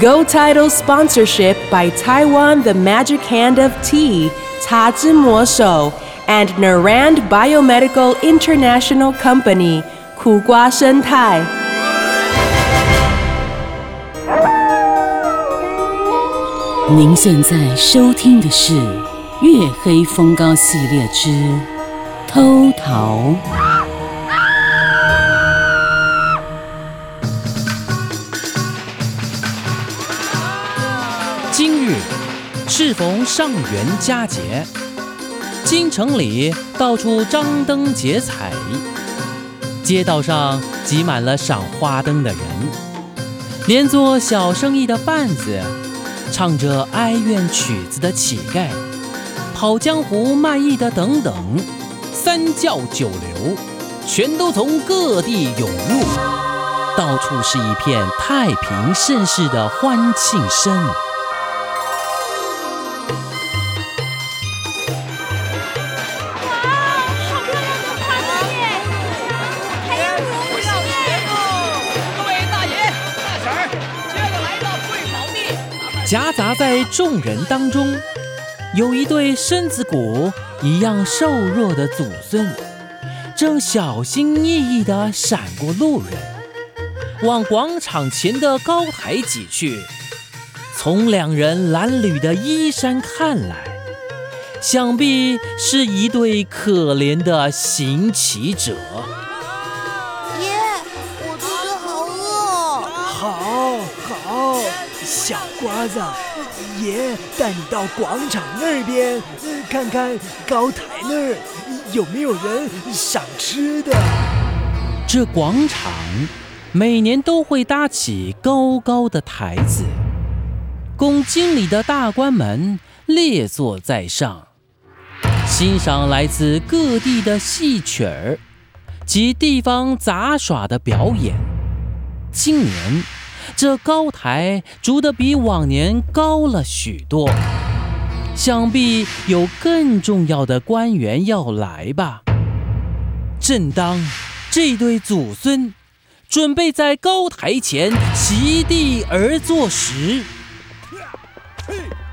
Go Title sponsorship by Taiwan The Magic Hand of Tea, 茶之魔手 and Narand Biomedical International Company 苦瓜生态。您现在收听的是《月黑风高》系列之《偷桃》。 适逢上元佳节。京城里到处张灯结彩，街道上挤满了赏花灯的人，连做小生意的贩子，唱着哀怨曲子的乞丐，跑江湖卖艺的等等，三教九流，全都从各地涌入，到处是一片太平盛世的欢庆声。夹杂在众人当中，有一对身子骨一样瘦弱的祖孙，正小心翼翼地闪过路人，往广场前的高台挤去。从两人褴褛的衣衫看来，想必是一对可怜的行乞者。瓜子，爷带你到广场那边看看，高台那儿有没有人赏吃的。这广场每年都会搭起高高的台子，供经理的大官们列坐在上，欣赏来自各地的戏曲儿及地方杂耍的表演。今年。这高台筑得比往年高了许多，想必有更重要的官员要来吧。正当这对祖孙准备在高台前席地而坐时，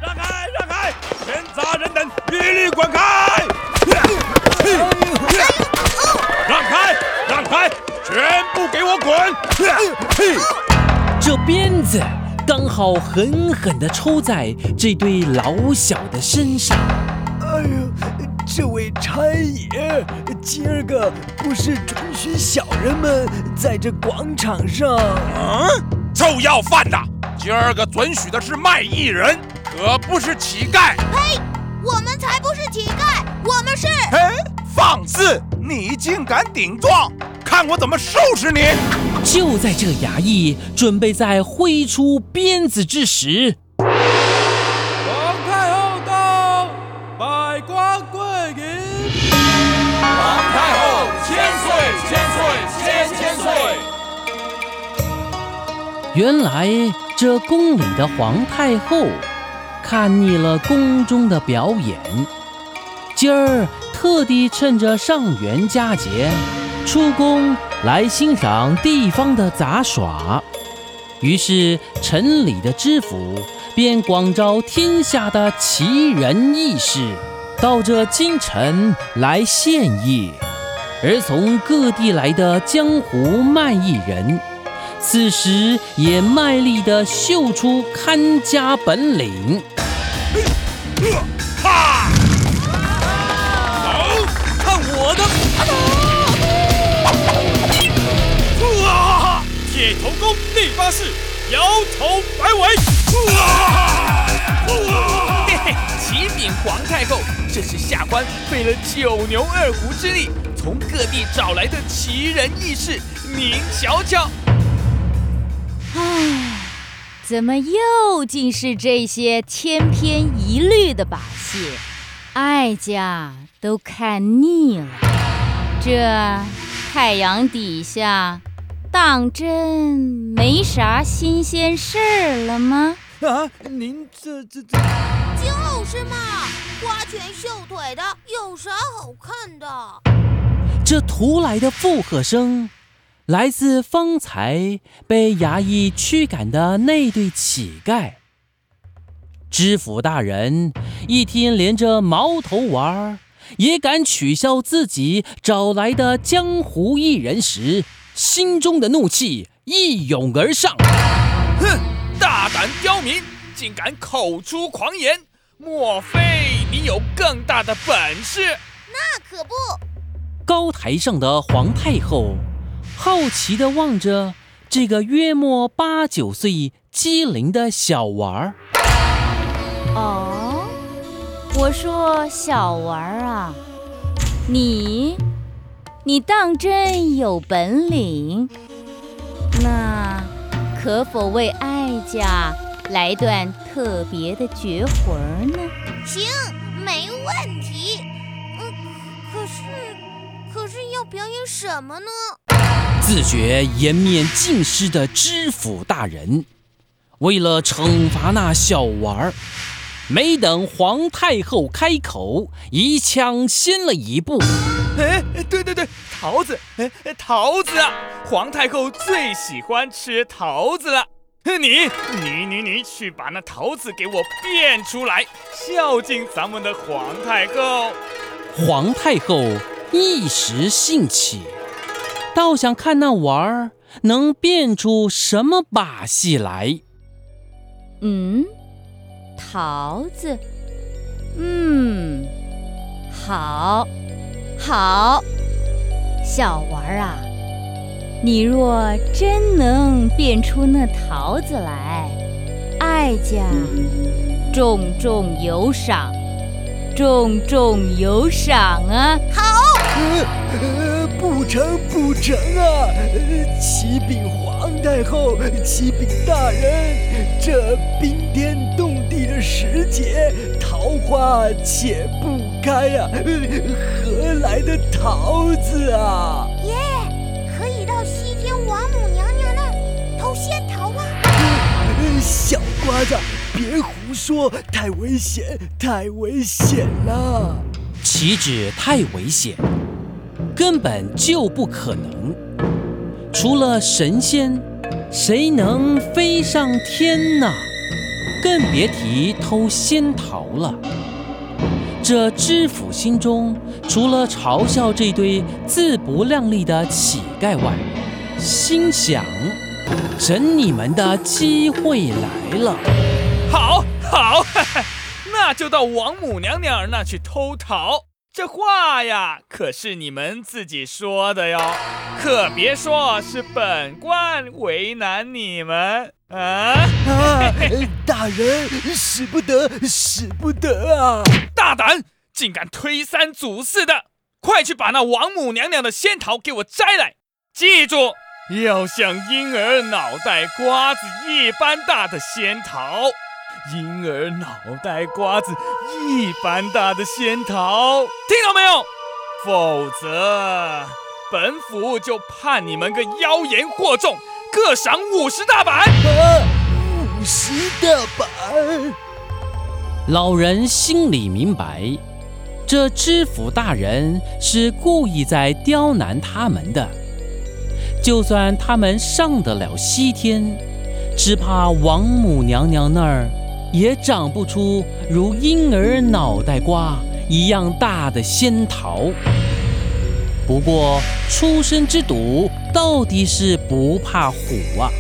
让开，让开，闲杂人等一律滚开！让开，让开，全部给我滚！这鞭子刚好狠狠地抽在这对老小的身上。哎呦，这位差爷，今儿个不是准许小人们在这广场上？嗯，臭要饭的，今儿个准许的是卖艺人，可不是乞丐。呸！我们才不是乞丐，我们是……哎，放肆！你竟敢顶撞！看我怎么收拾你！就在这衙役准备在挥出鞭子之时，皇太后到，百官跪迎。皇太后千岁千岁千千岁。原来这宫里的皇太后看腻了宫中的表演，今儿特地趁着上元佳节。出宫来欣赏地方的杂耍，于是城里的知府便广招天下的奇人异士到这京城来献艺，而从各地来的江湖卖艺人，此时也卖力地秀出看家本领。头功第八式，摇头摆尾。嘿嘿，启禀皇太后，这是下官费了九牛二虎之力，从各地找来的奇人异士，您瞧瞧。唉，怎么又尽是这些千篇一律的把戏？哀家都看腻了。这太阳底下，当真没啥新鲜事儿了吗？啊，您这这这……就是嘛，花拳绣腿的有啥好看的？这突来的附和声。来自方才被衙役驱赶的那对乞丐。知府大人一听连着毛头娃儿也敢取笑自己找来的江湖艺人时，心中的怒气一涌而上。哼，大胆刁民，竟敢口出狂言！莫非你有更大的本事？那可不。高台上的皇太后。好奇地望着这个约莫八九岁、机灵的小娃儿。哦，我说小娃儿啊，你，你当真有本领？那可否为哀家来段特别的绝活呢？行，没问题。嗯，可是，可是要表演什么呢？自觉颜面尽失的知府大人，为了惩罚那小娃儿，没等皇太后开口，一枪先了一步。哎，对对对，桃子，哎，桃子啊！皇太后最喜欢吃桃子了。你你你你去把那桃子给我变出来，孝敬咱们的皇太后。皇太后一时兴起。倒想看那娃儿能变出什么把戏来。嗯，桃子，嗯，好，好，小娃儿啊，你若真能变出那桃子来，哀家重重有赏，重重有赏啊！好。呃呃不成不成啊！启禀皇太后，启禀大人，这冰天冻地的时节，桃花且不开呀，何来的桃子啊？爷，可以到西天王母娘娘那儿偷仙桃啊！小瓜子，别胡说，太危险，太危险了！岂止太危险？根本就不可能！除了神仙，谁能飞上天呢？更别提偷仙桃了。这知府心中除了嘲笑这堆自不量力的乞丐外，心想：整你们的机会来了！好，好，那就到王母娘娘那去偷桃。这话呀，可是你们自己说的哟，可别说是本官为难你们啊！大人使不得，使不得啊！大胆，竟敢推三阻四的，快去把那王母娘娘的仙桃给我摘来！记住，要像婴儿脑袋瓜子一般大的仙桃。婴儿脑袋瓜子一般大的仙桃，听到没有？否则，本府就判你们个妖言惑众，各赏五十大板。五十大板。老人心里明白，这知府大人是故意在刁难他们的。就算他们上得了西天，只怕王母娘娘那儿。也长不出如婴儿脑袋瓜一样大的仙桃。不过初生之犊到底是不怕虎啊！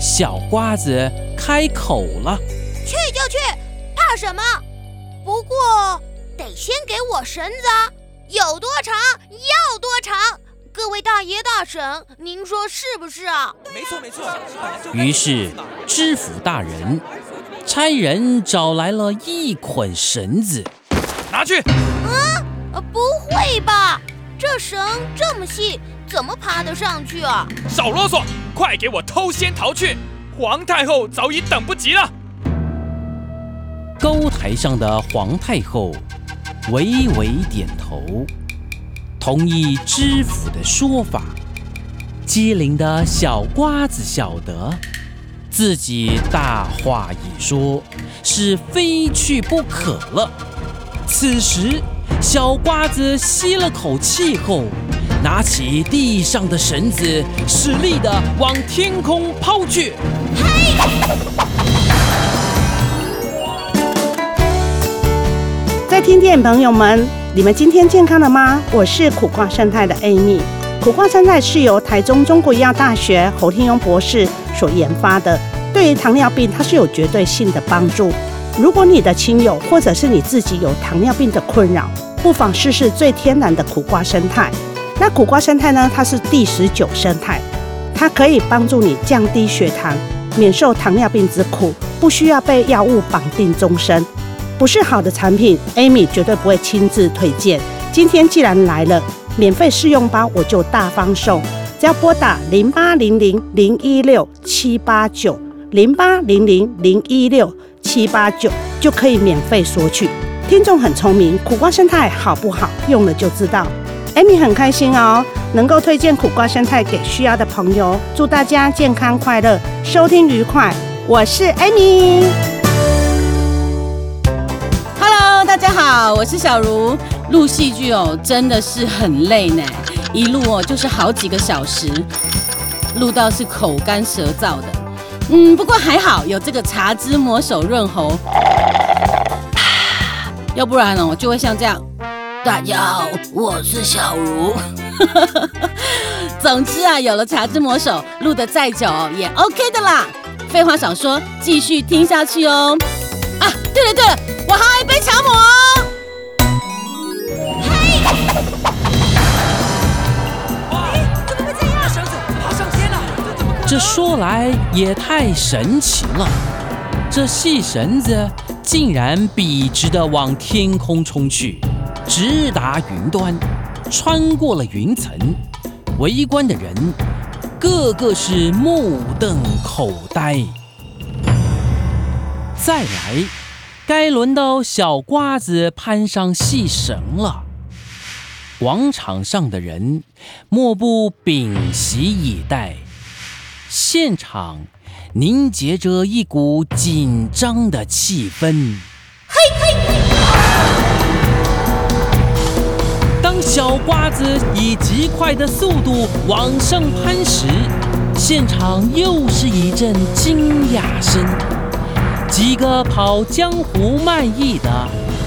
小瓜子开口了：“去就去，怕什么？不过得先给我绳子，有多长要多长。各位大爷大婶，您说是不是啊？”没错没错。于是知府大人。差人找来了一捆绳子，拿去。啊，不会吧？这绳这么细，怎么爬得上去啊？少啰嗦，快给我偷仙桃去！皇太后早已等不及了。高台上的皇太后微微点头，同意知府的说法。机灵的小瓜子晓得，自己大话一说，是非去不可了。此时，小瓜子吸了口气后，拿起地上的绳子，使力的往天空抛去。在听电朋友们，你们今天健康了吗？我是苦瓜生态的 Amy。苦瓜生态是由台中中国医药大学侯天庸博士所研发的，对于糖尿病它是有绝对性的帮助。如果你的亲友或者是你自己有糖尿病的困扰，不妨试试最天然的苦瓜生态。那苦瓜生态呢？它是第十九生态，它可以帮助你降低血糖，免受糖尿病之苦，不需要被药物绑定终身。不是好的产品，Amy 绝对不会亲自推荐。今天既然来了，免费试用包我就大方送，只要拨打零八零零零一六七八九零八零零零一六七八九就可以免费索取。听众很聪明，苦瓜生态好不好？用了就知道。艾米很开心哦，能够推荐苦瓜生态给需要的朋友。祝大家健康快乐，收听愉快。我是艾米。Hello，大家好，我是小茹。录戏剧哦，真的是很累呢，一录哦就是好几个小时，录到是口干舌燥的。嗯，不过还好有这个茶汁魔手润喉，要不然哦就会像这样。大家好，我是小茹。总之啊，有了茶之魔手，录的再久也 OK 的啦。废话少说，继续听下去哦。啊，对了对了，我还有一杯茶魔。这说来也太神奇了，这细绳子竟然笔直的往天空冲去，直达云端，穿过了云层。围观的人个个是目瞪口呆。再来，该轮到小瓜子攀上细绳了。广场上的人莫不屏息以待。现场凝结着一股紧张的气氛。小瓜子以极快的速度往上攀时，现场又是一阵惊讶声。几个跑江湖卖艺的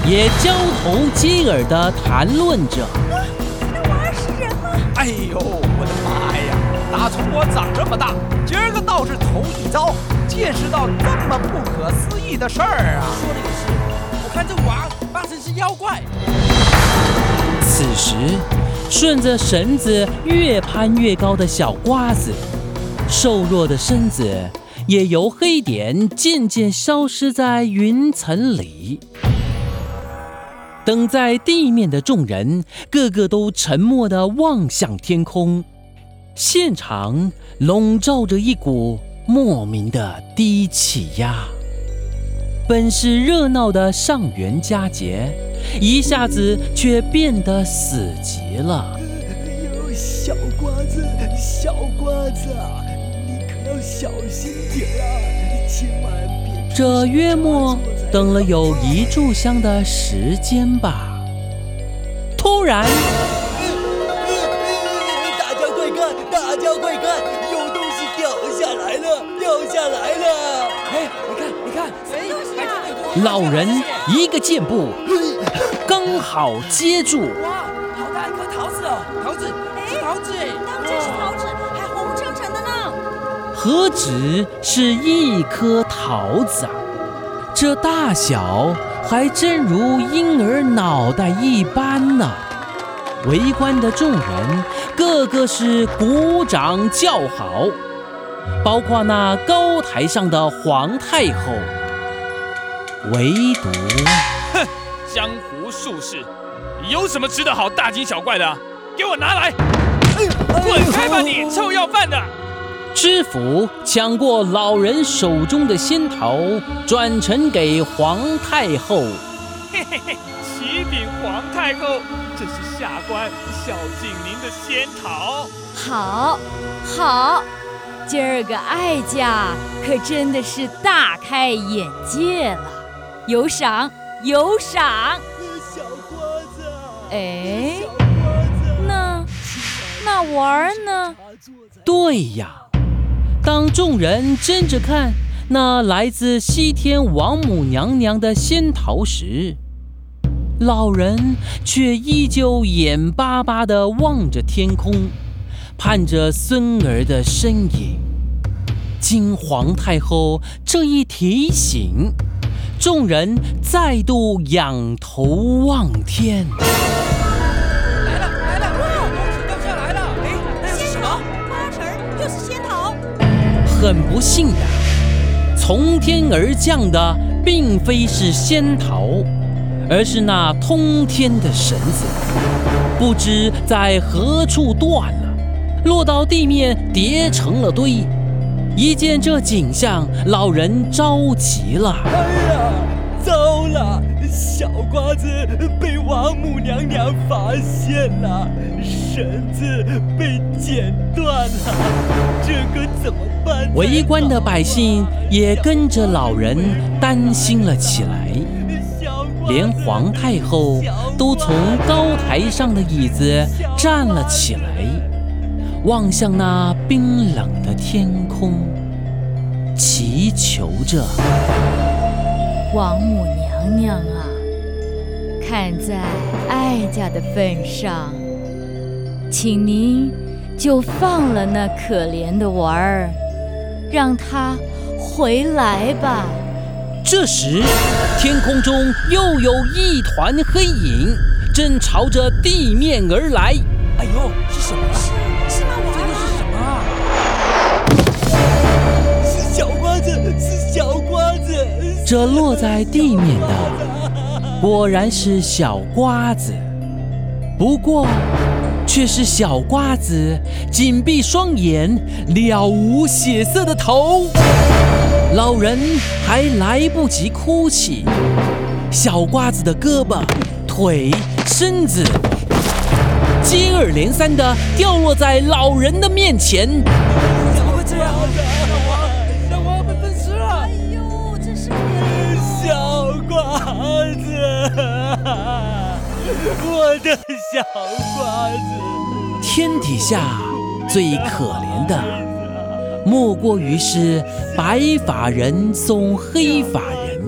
也交头接耳地谈论着。那玩意是人吗？哎呦，我的妈呀！打从我长这么大，今儿个倒是头一遭见识到这么不可思议的事儿啊！说的也是，我看这娃八成是妖怪。此时，顺着绳子越攀越高的小瓜子，瘦弱的身子也由黑点渐渐消失在云层里。等在地面的众人，个个都沉默地望向天空。现场笼罩着一股莫名的低气压，本是热闹的上元佳节，一下子却变得死极了。小瓜子，小瓜子，你可要小心点啊，千万别……这约莫等了有一炷香的时间吧。突然。大家快看，有东西掉下来了，掉下来了！哎，你看，你看，哎，啊老人一个箭步，刚好接住。哇，好大一颗桃子哦！桃子，是桃子哎！当真是桃子，还红澄澄的呢。何止是一颗桃子啊？这大小还真如婴儿脑袋一般呢！围观的众人个个是鼓掌叫好，包括那高台上的皇太后。唯独，哼，江湖术士，有什么吃得好大惊小怪的？给我拿来！滚开吧你，臭要饭的！知府抢过老人手中的仙桃，转呈给皇太后。嘿嘿嘿，启禀皇太后，这是下官孝敬您的仙桃。好，好，今儿个哀家可真的是大开眼界了，有赏，有赏。小瓜子，哎，那那玩儿呢？对呀，当众人争着看那来自西天王母娘娘的仙桃时，老人却依旧眼巴巴地望着天空，盼着孙儿的身影。经皇太后这一提醒，众人再度仰头望天。来了来了，东西掉下来了！哎，那是什么？八成又是仙桃。很不幸的，从天而降的并非是仙桃，而是那通天的绳子，不知在何处断了，落到地面叠成了堆。一见这景象，老人着急了。哎呀，糟了！小瓜子被王母娘娘发现了，绳子被剪断了，这可怎么办？围观的百姓也跟着老人担心了起来，连皇太后都从高台上的椅子站了起来，望向那冰冷的天空，祈求着。王母娘娘啊，看在哀家的份上，请您就放了那可怜的娃儿，让他回来吧。这时，天空中又有一团黑影，正朝着地面而来。哎呦，是什么？这落在地面的，果然是小瓜子，不过却是小瓜子紧闭双眼、了无血色的头。老人还来不及哭泣，小瓜子的胳膊、腿、身子接二连三地掉落在老人的面前。怎么会这样？我的小瓜子。天底下最可怜的，莫过于是白发人送黑发人。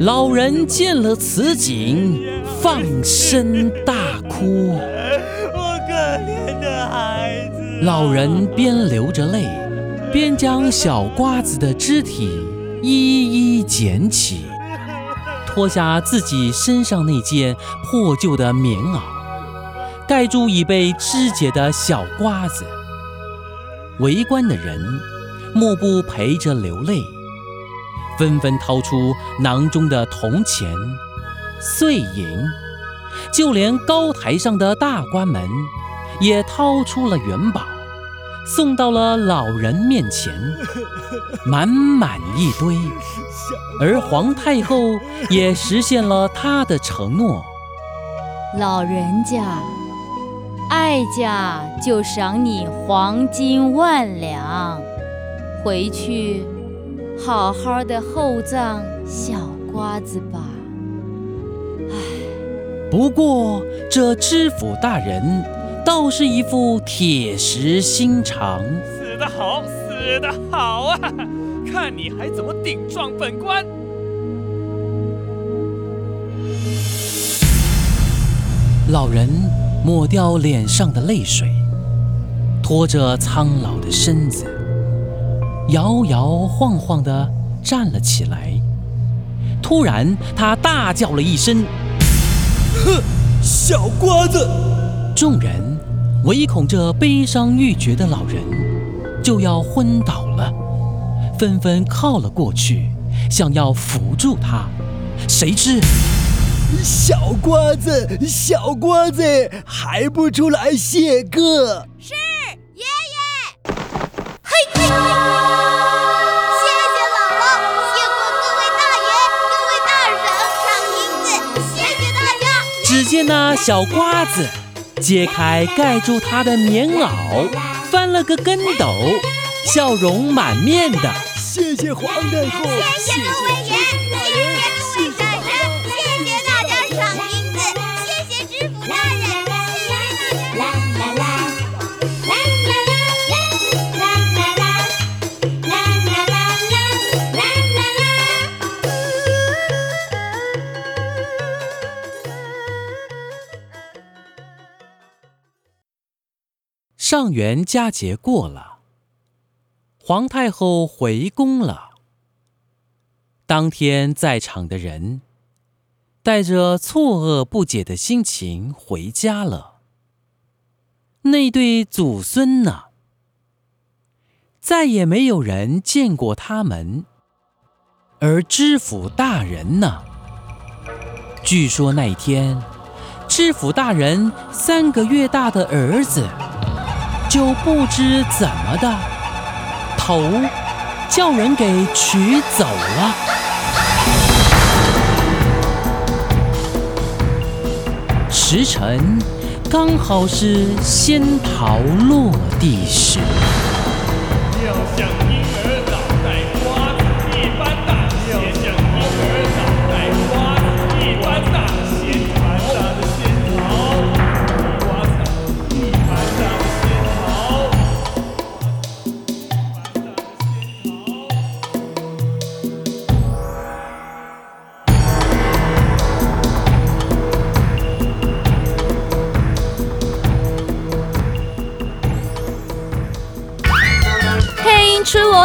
老人见了此景，放声大哭。我可怜的孩子。老人边流着泪，边将小瓜子的肢体一一捡起，脱下自己身上那件破旧的棉袄，盖住已被肢解的小瓜子。围观的人莫不陪着流泪，纷纷掏出囊中的铜钱、碎银，就连高台上的大官们也掏出了元宝，送到了老人面前，满满一堆。而皇太后也实现了她的承诺。老人家，哀家就赏你黄金万两，回去好好的厚葬小瓜子吧。唉不过这知府大人倒是一副铁石心肠。死得好，死得好啊！看你还怎么顶撞本官！老人抹掉脸上的泪水，拖着苍老的身子，摇摇晃晃地站了起来。突然，他大叫了一声：“哼，小瓜子！”众人唯恐这悲伤欲绝的老人就要昏倒了，纷纷靠了过去，想要扶住他。谁知，小瓜子，小瓜子还不出来谢个？是爷爷。嘿，嘿，嘿谢谢姥姥，谢过各位大爷、各位大婶赏银子，谢谢大家。只见那小瓜子揭开盖住他的棉袄，翻了个跟斗，笑容满面的。谢谢皇太后，谢谢各位人，谢谢上元佳节过了，皇太后回宫了。当天在场的人带着错愕不解的心情回家了。那对祖孙呢？再也没有人见过他们。而知府大人呢？据说那天，知府大人三个月大的儿子。就不知怎么的，头叫人给取走了。时辰刚好是仙桃落地时。要像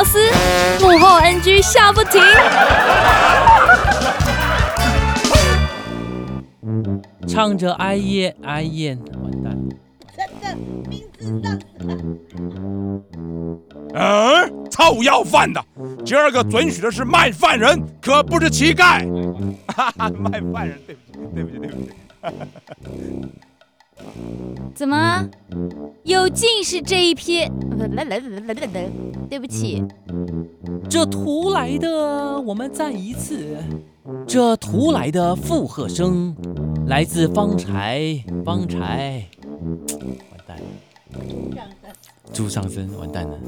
螺丝，幕后 NG 笑不停。唱着哀咽哀咽，完蛋名字上！嗯，臭要饭的，今儿个准许的是卖饭人，可不是乞丐。哈哈，卖饭人，对不起，对不起，对不起。怎么有近视这一批？来来来来来来，对不起，这图来的，我们再一次。这图来的附和声来自方才，方才，完蛋了，猪上身，完蛋了。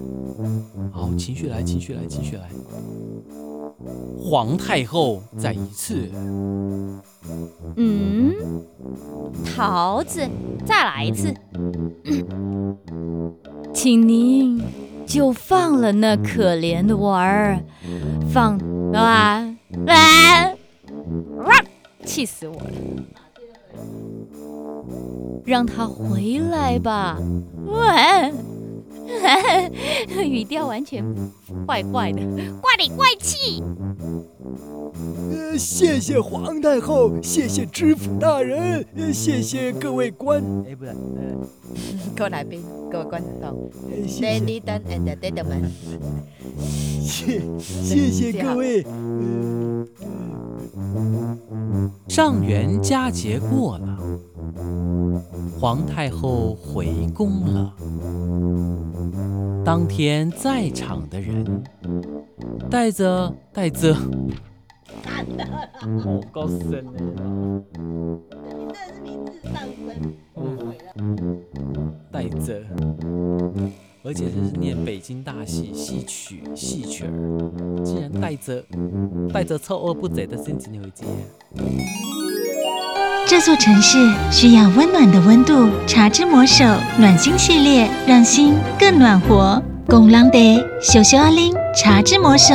好，情绪来，情绪来，情绪来。皇太后再一次，嗯，桃子，再来一次，请您就放了那可怜的娃儿，放啊啊！气死我了！让他回来吧。喂，语调完全怪怪的，怪里怪气。呃，谢谢皇太后，谢谢知府大人，呃谢谢各位官，哎，不是，呃，各位来宾、各位观众哎谢谢，Lady Dan and Gentlemen，谢谢谢各位。上元佳节过了，皇太后回宫了。当天在场的人带着带着，好高深呢，你真的是名字上升，带着，而且这是念北京大戏戏曲戏曲儿，竟然带着带着臭恶不贼的心情回家。这座城市需要温暖的温度，茶之魔手暖心系列，让心更暖和。公狼得小小阿玲茶之魔手。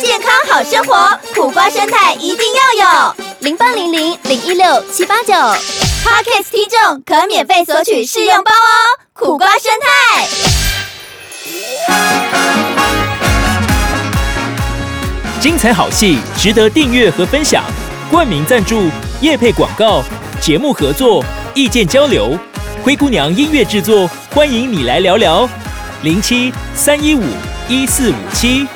健康好生活，苦瓜生态一定要有。零八零零零一六七八九 p o d c a s t 听众可免费索取试用包哦。苦瓜生态。精彩好戏值得订阅和分享，冠名赞助、夜配广告、节目合作、意见交流，灰姑娘音乐制作，欢迎你来聊聊，零七三一五一四五七。